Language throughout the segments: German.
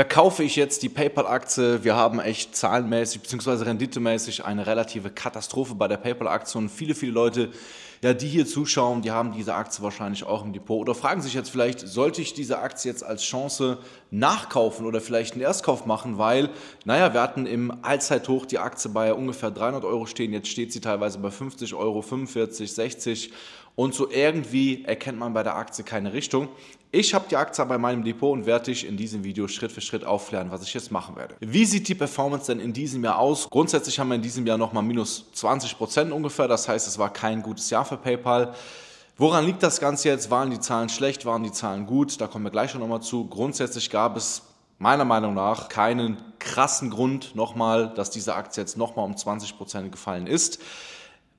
Verkaufe ich jetzt die PayPal-Aktie? Wir haben echt zahlenmäßig bzw. renditemäßig eine relative Katastrophe bei der PayPal-Aktie und viele, viele Leute ja, die hier zuschauen, die haben diese Aktie wahrscheinlich auch im Depot oder fragen sich jetzt vielleicht, sollte ich diese Aktie jetzt als Chance nachkaufen oder vielleicht einen Erstkauf machen, weil, naja, wir hatten im Allzeithoch die Aktie bei ungefähr 300 Euro stehen, jetzt steht sie teilweise bei 50 Euro, 45, 60 und so irgendwie erkennt man bei der Aktie keine Richtung. Ich habe die Aktie bei meinem Depot und werde dich in diesem Video Schritt für Schritt aufklären, was ich jetzt machen werde. Wie sieht die Performance denn in diesem Jahr aus? Grundsätzlich haben wir in diesem Jahr nochmal minus 20 Prozent ungefähr, das heißt, es war kein gutes Jahr für PayPal. Woran liegt das Ganze jetzt? Waren die Zahlen schlecht? Waren die Zahlen gut? Da kommen wir gleich schon nochmal zu. Grundsätzlich gab es meiner Meinung nach keinen krassen Grund nochmal, dass diese Aktie jetzt nochmal um 20 Prozent gefallen ist.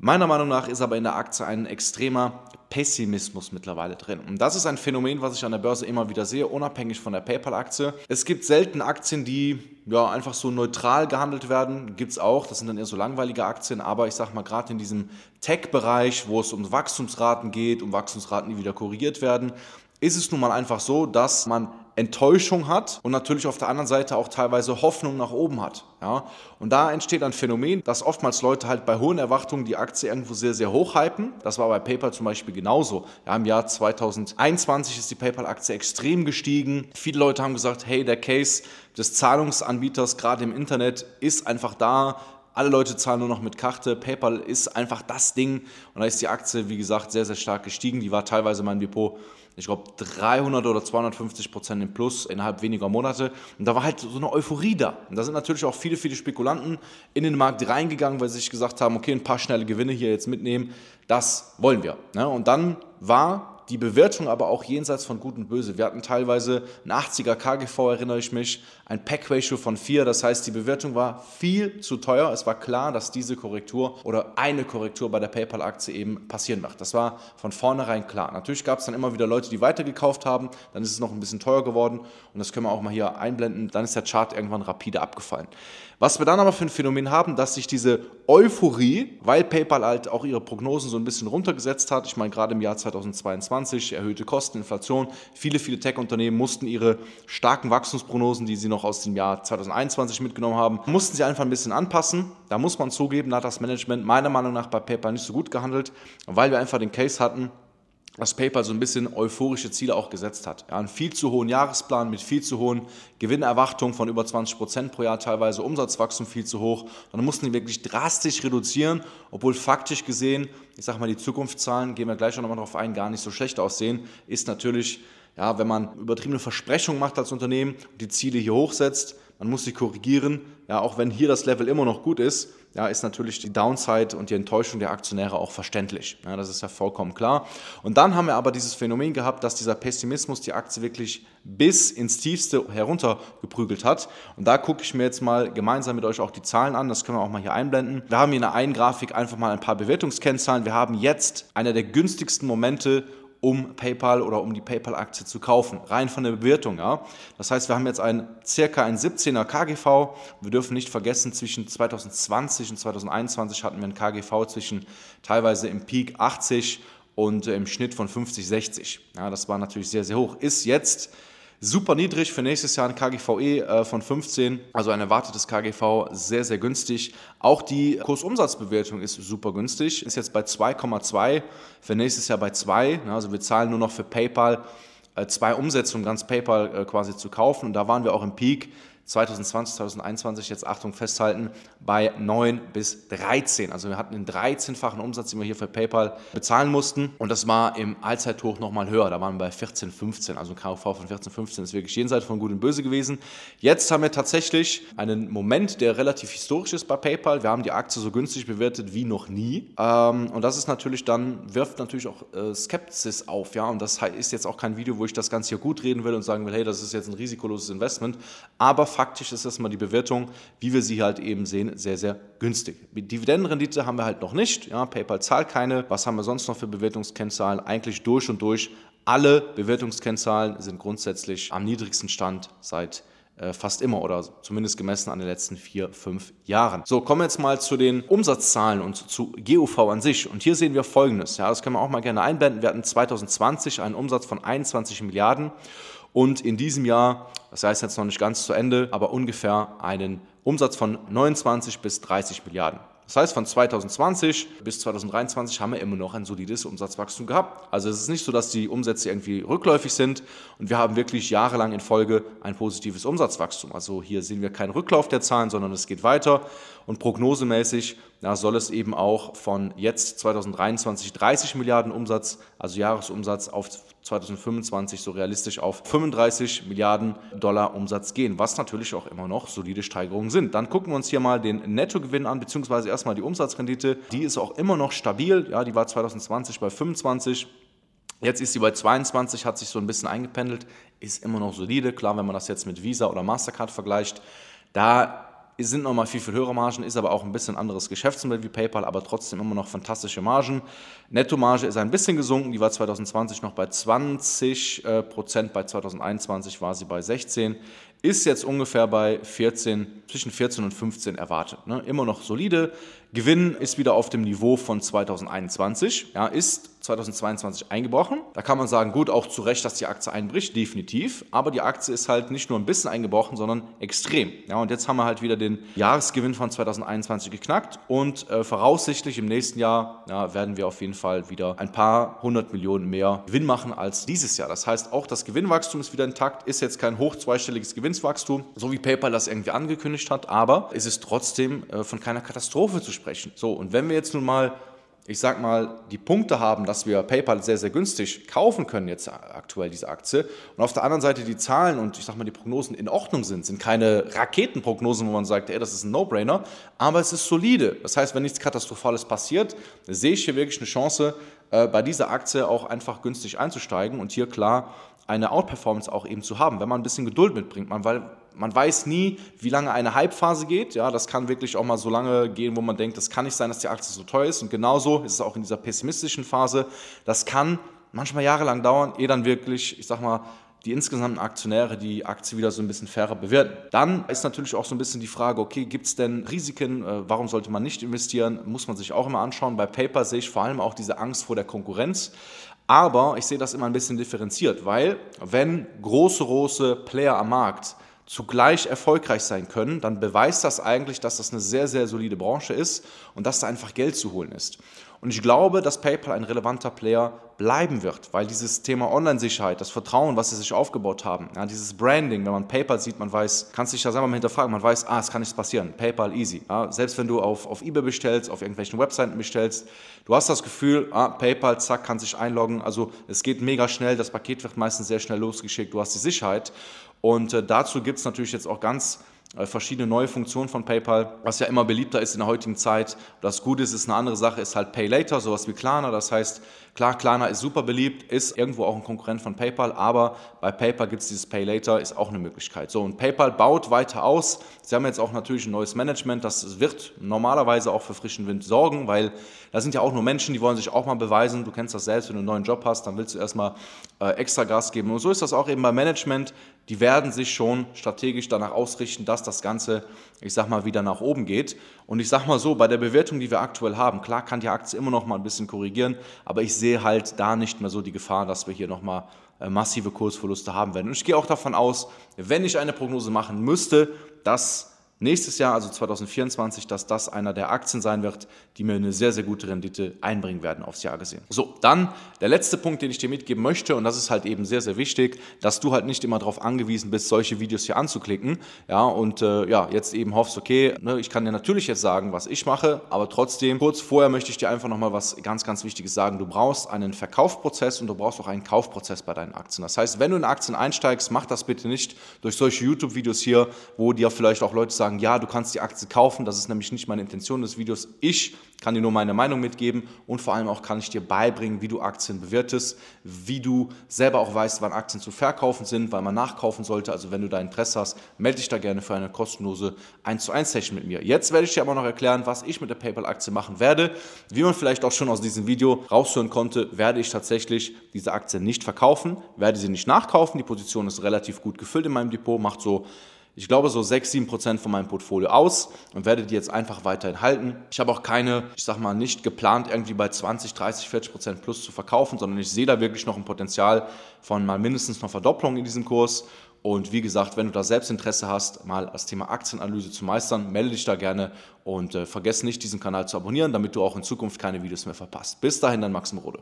Meiner Meinung nach ist aber in der Aktie ein extremer Pessimismus mittlerweile drin. Und das ist ein Phänomen, was ich an der Börse immer wieder sehe, unabhängig von der PayPal-Aktie. Es gibt selten Aktien, die ja, einfach so neutral gehandelt werden. Gibt es auch, das sind dann eher so langweilige Aktien, aber ich sage mal, gerade in diesem Tech-Bereich, wo es um Wachstumsraten geht, um Wachstumsraten, die wieder korrigiert werden, ist es nun mal einfach so, dass man Enttäuschung hat und natürlich auf der anderen Seite auch teilweise Hoffnung nach oben hat. Ja? Und da entsteht ein Phänomen, dass oftmals Leute halt bei hohen Erwartungen die Aktie irgendwo sehr, sehr hoch hypen. Das war bei PayPal zum Beispiel genauso. Ja, Im Jahr 2021 ist die PayPal-Aktie extrem gestiegen. Viele Leute haben gesagt, hey, der Case des Zahlungsanbieters gerade im Internet ist einfach da alle Leute zahlen nur noch mit Karte. PayPal ist einfach das Ding. Und da ist die Aktie, wie gesagt, sehr, sehr stark gestiegen. Die war teilweise mein Depot ich glaube, 300 oder 250 Prozent im Plus innerhalb weniger Monate. Und da war halt so eine Euphorie da. Und da sind natürlich auch viele, viele Spekulanten in den Markt reingegangen, weil sie sich gesagt haben, okay, ein paar schnelle Gewinne hier jetzt mitnehmen, das wollen wir. Ne? Und dann war die Bewertung aber auch jenseits von Gut und Böse. Wir hatten teilweise ein 80er KGV, erinnere ich mich, ein Pack-Ratio von 4. Das heißt, die Bewertung war viel zu teuer. Es war klar, dass diese Korrektur oder eine Korrektur bei der PayPal-Aktie eben passieren wird. Das war von vornherein klar. Natürlich gab es dann immer wieder Leute, die weitergekauft haben. Dann ist es noch ein bisschen teuer geworden. Und das können wir auch mal hier einblenden. Dann ist der Chart irgendwann rapide abgefallen. Was wir dann aber für ein Phänomen haben, dass sich diese Euphorie, weil PayPal halt auch ihre Prognosen so ein bisschen runtergesetzt hat, ich meine gerade im Jahr 2022, erhöhte Kosten, Inflation, viele, viele Tech-Unternehmen mussten ihre starken Wachstumsprognosen, die sie noch aus dem Jahr 2021 mitgenommen haben, mussten sie einfach ein bisschen anpassen. Da muss man zugeben, da hat das Management meiner Meinung nach bei PayPal nicht so gut gehandelt, weil wir einfach den Case hatten, dass PayPal so ein bisschen euphorische Ziele auch gesetzt hat. Ja, einen viel zu hohen Jahresplan mit viel zu hohen Gewinnerwartungen von über 20 Prozent pro Jahr, teilweise Umsatzwachstum viel zu hoch. Dann mussten die wirklich drastisch reduzieren, obwohl faktisch gesehen, ich sage mal, die Zukunftszahlen, gehen wir gleich noch mal darauf ein, gar nicht so schlecht aussehen, ist natürlich, ja, wenn man übertriebene Versprechungen macht als Unternehmen und die Ziele hier hochsetzt, man muss sie korrigieren, ja, auch wenn hier das Level immer noch gut ist, ja, ist natürlich die Downside und die Enttäuschung der Aktionäre auch verständlich. Ja, das ist ja vollkommen klar. Und dann haben wir aber dieses Phänomen gehabt, dass dieser Pessimismus die Aktie wirklich bis ins Tiefste heruntergeprügelt hat. Und da gucke ich mir jetzt mal gemeinsam mit euch auch die Zahlen an. Das können wir auch mal hier einblenden. Wir haben hier in der einen Grafik einfach mal ein paar Bewertungskennzahlen. Wir haben jetzt einer der günstigsten Momente, um PayPal oder um die PayPal-Aktie zu kaufen. Rein von der Bewertung. Ja. Das heißt, wir haben jetzt ein circa ein 17er KGV. Wir dürfen nicht vergessen, zwischen 2020 und 2021 hatten wir ein KGV zwischen teilweise im Peak 80 und im Schnitt von 50, 60. Ja, das war natürlich sehr, sehr hoch. Ist jetzt Super niedrig für nächstes Jahr ein KGVE äh, von 15, also ein erwartetes KGV sehr, sehr günstig. Auch die Kursumsatzbewertung ist super günstig, ist jetzt bei 2,2, für nächstes Jahr bei 2. Also wir zahlen nur noch für PayPal äh, zwei Umsätze, um ganz PayPal äh, quasi zu kaufen. Und da waren wir auch im Peak 2020, 2021 jetzt Achtung festhalten, bei 9 bis 13. Also wir hatten einen 13-fachen Umsatz, den wir hier für PayPal bezahlen mussten. Und das war im Allzeithoch nochmal höher. Da waren wir bei 14, 15. Also ein KV von 14, 15 ist wirklich jenseits von Gut und Böse gewesen. Jetzt haben wir tatsächlich einen Moment, der relativ historisch ist bei PayPal. Wir haben die Aktie so günstig bewertet wie noch nie. Ähm, und das ist natürlich dann, wirft natürlich auch äh, Skepsis auf. Ja? Und das ist jetzt auch kein Video, wo ich das Ganze hier gut reden will und sagen will, hey, das ist jetzt ein risikoloses Investment. Aber faktisch ist erstmal die Bewertung, wie wir sie halt eben sehen, sehr, sehr günstig. Dividendenrendite haben wir halt noch nicht. Ja, PayPal zahlt keine. Was haben wir sonst noch für Bewertungskennzahlen? Eigentlich durch und durch. Alle Bewertungskennzahlen sind grundsätzlich am niedrigsten Stand seit äh, fast immer oder zumindest gemessen an den letzten vier, fünf Jahren. So, kommen wir jetzt mal zu den Umsatzzahlen und zu GUV an sich. Und hier sehen wir folgendes. Ja, das können wir auch mal gerne einblenden. Wir hatten 2020 einen Umsatz von 21 Milliarden und in diesem Jahr, das heißt jetzt noch nicht ganz zu Ende, aber ungefähr einen Umsatz von 29 bis 30 Milliarden. Das heißt, von 2020 bis 2023 haben wir immer noch ein solides Umsatzwachstum gehabt. Also es ist nicht so, dass die Umsätze irgendwie rückläufig sind und wir haben wirklich jahrelang in Folge ein positives Umsatzwachstum. Also hier sehen wir keinen Rücklauf der Zahlen, sondern es geht weiter und prognosemäßig ja, soll es eben auch von jetzt 2023 30 Milliarden Umsatz, also Jahresumsatz auf 2025 so realistisch auf 35 Milliarden Dollar Umsatz gehen, was natürlich auch immer noch solide Steigerungen sind. Dann gucken wir uns hier mal den Nettogewinn an, beziehungsweise erstmal die Umsatzrendite. Die ist auch immer noch stabil. Ja, die war 2020 bei 25. Jetzt ist sie bei 22, hat sich so ein bisschen eingependelt, ist immer noch solide. Klar, wenn man das jetzt mit Visa oder Mastercard vergleicht, da sind nochmal viel, viel höhere Margen, ist aber auch ein bisschen anderes Geschäftsmodell wie PayPal, aber trotzdem immer noch fantastische Margen. Nettomarge ist ein bisschen gesunken, die war 2020 noch bei 20 äh, Prozent, bei 2021 war sie bei 16 ist jetzt ungefähr bei 14, zwischen 14 und 15 erwartet. Ne? Immer noch solide. Gewinn ist wieder auf dem Niveau von 2021, ja, ist 2022 eingebrochen. Da kann man sagen, gut, auch zu Recht, dass die Aktie einbricht, definitiv. Aber die Aktie ist halt nicht nur ein bisschen eingebrochen, sondern extrem. Ja, und jetzt haben wir halt wieder den Jahresgewinn von 2021 geknackt und äh, voraussichtlich im nächsten Jahr ja, werden wir auf jeden Fall wieder ein paar hundert Millionen mehr Gewinn machen als dieses Jahr. Das heißt, auch das Gewinnwachstum ist wieder intakt, ist jetzt kein hoch zweistelliges Gewinnswachstum, so wie PayPal das irgendwie angekündigt hat, aber es ist trotzdem äh, von keiner Katastrophe zu sprechen. So, und wenn wir jetzt nun mal ich sag mal, die Punkte haben, dass wir PayPal sehr, sehr günstig kaufen können, jetzt aktuell diese Aktie, und auf der anderen Seite die Zahlen und ich sag mal, die Prognosen in Ordnung sind, sind keine Raketenprognosen, wo man sagt, ey, das ist ein No-Brainer, aber es ist solide. Das heißt, wenn nichts Katastrophales passiert, sehe ich hier wirklich eine Chance, äh, bei dieser Aktie auch einfach günstig einzusteigen und hier klar eine Outperformance auch eben zu haben, wenn man ein bisschen Geduld mitbringt. Man, weil man weiß nie, wie lange eine Hype-Phase geht. Ja, das kann wirklich auch mal so lange gehen, wo man denkt, das kann nicht sein, dass die Aktie so teuer ist. Und genauso ist es auch in dieser pessimistischen Phase. Das kann manchmal jahrelang dauern, ehe dann wirklich, ich sag mal, die insgesamten Aktionäre die Aktie wieder so ein bisschen fairer bewerten. Dann ist natürlich auch so ein bisschen die Frage, okay, gibt es denn Risiken? Äh, warum sollte man nicht investieren? Muss man sich auch immer anschauen. Bei Paper sehe ich vor allem auch diese Angst vor der Konkurrenz. Aber ich sehe das immer ein bisschen differenziert, weil wenn große, große Player am Markt zugleich erfolgreich sein können, dann beweist das eigentlich, dass das eine sehr, sehr solide Branche ist und dass da einfach Geld zu holen ist. Und ich glaube, dass PayPal ein relevanter Player bleiben wird, weil dieses Thema Online-Sicherheit, das Vertrauen, was sie sich aufgebaut haben, ja, dieses Branding, wenn man PayPal sieht, man weiß, kannst dich da selber mal hinterfragen, man weiß, ah, es kann nichts passieren, PayPal easy. Ja, selbst wenn du auf, auf eBay bestellst, auf irgendwelchen Webseiten bestellst, du hast das Gefühl, ah, PayPal, zack, kann sich einloggen, also es geht mega schnell, das Paket wird meistens sehr schnell losgeschickt, du hast die Sicherheit. Und äh, dazu gibt es natürlich jetzt auch ganz verschiedene neue Funktionen von PayPal, was ja immer beliebter ist in der heutigen Zeit. Das Gute ist, ist eine andere Sache, ist halt Pay Later, sowas wie Klarna. Das heißt, klar, Klarna ist super beliebt, ist irgendwo auch ein Konkurrent von PayPal, aber bei PayPal gibt es dieses Pay Later, ist auch eine Möglichkeit. So, und PayPal baut weiter aus. Sie haben jetzt auch natürlich ein neues Management, das wird normalerweise auch für frischen Wind sorgen, weil da sind ja auch nur Menschen, die wollen sich auch mal beweisen. Du kennst das selbst, wenn du einen neuen Job hast, dann willst du erstmal äh, extra Gas geben. Und so ist das auch eben beim Management die werden sich schon strategisch danach ausrichten, dass das Ganze, ich sag mal, wieder nach oben geht. Und ich sag mal so, bei der Bewertung, die wir aktuell haben, klar kann die Aktie immer noch mal ein bisschen korrigieren, aber ich sehe halt da nicht mehr so die Gefahr, dass wir hier noch mal äh, massive Kursverluste haben werden. Und ich gehe auch davon aus, wenn ich eine Prognose machen müsste, dass nächstes Jahr, also 2024, dass das einer der Aktien sein wird, die mir eine sehr, sehr gute Rendite einbringen werden aufs Jahr gesehen. So, dann der letzte Punkt, den ich dir mitgeben möchte, und das ist halt eben sehr, sehr wichtig, dass du halt nicht immer darauf angewiesen bist, solche Videos hier anzuklicken, ja, und äh, ja, jetzt eben hoffst, okay, ne, ich kann dir natürlich jetzt sagen, was ich mache, aber trotzdem, kurz vorher möchte ich dir einfach nochmal was ganz, ganz Wichtiges sagen. Du brauchst einen Verkaufsprozess und du brauchst auch einen Kaufprozess bei deinen Aktien. Das heißt, wenn du in Aktien einsteigst, mach das bitte nicht durch solche YouTube-Videos hier, wo dir vielleicht auch Leute sagen, sagen, ja, du kannst die Aktie kaufen. Das ist nämlich nicht meine Intention des Videos. Ich kann dir nur meine Meinung mitgeben und vor allem auch kann ich dir beibringen, wie du Aktien bewertest, wie du selber auch weißt, wann Aktien zu verkaufen sind, weil man nachkaufen sollte. Also wenn du da Interesse hast, melde dich da gerne für eine kostenlose 1 zu 1 Session mit mir. Jetzt werde ich dir aber noch erklären, was ich mit der PayPal-Aktie machen werde. Wie man vielleicht auch schon aus diesem Video raushören konnte, werde ich tatsächlich diese Aktie nicht verkaufen, werde sie nicht nachkaufen. Die Position ist relativ gut gefüllt in meinem Depot, macht so ich glaube, so 6, 7 Prozent von meinem Portfolio aus und werde die jetzt einfach weiterhin halten. Ich habe auch keine, ich sag mal, nicht geplant, irgendwie bei 20, 30, 40 Prozent plus zu verkaufen, sondern ich sehe da wirklich noch ein Potenzial von mal mindestens einer Verdopplung in diesem Kurs. Und wie gesagt, wenn du da selbst Interesse hast, mal das Thema Aktienanalyse zu meistern, melde dich da gerne und äh, vergiss nicht, diesen Kanal zu abonnieren, damit du auch in Zukunft keine Videos mehr verpasst. Bis dahin, dein Maxim Rode.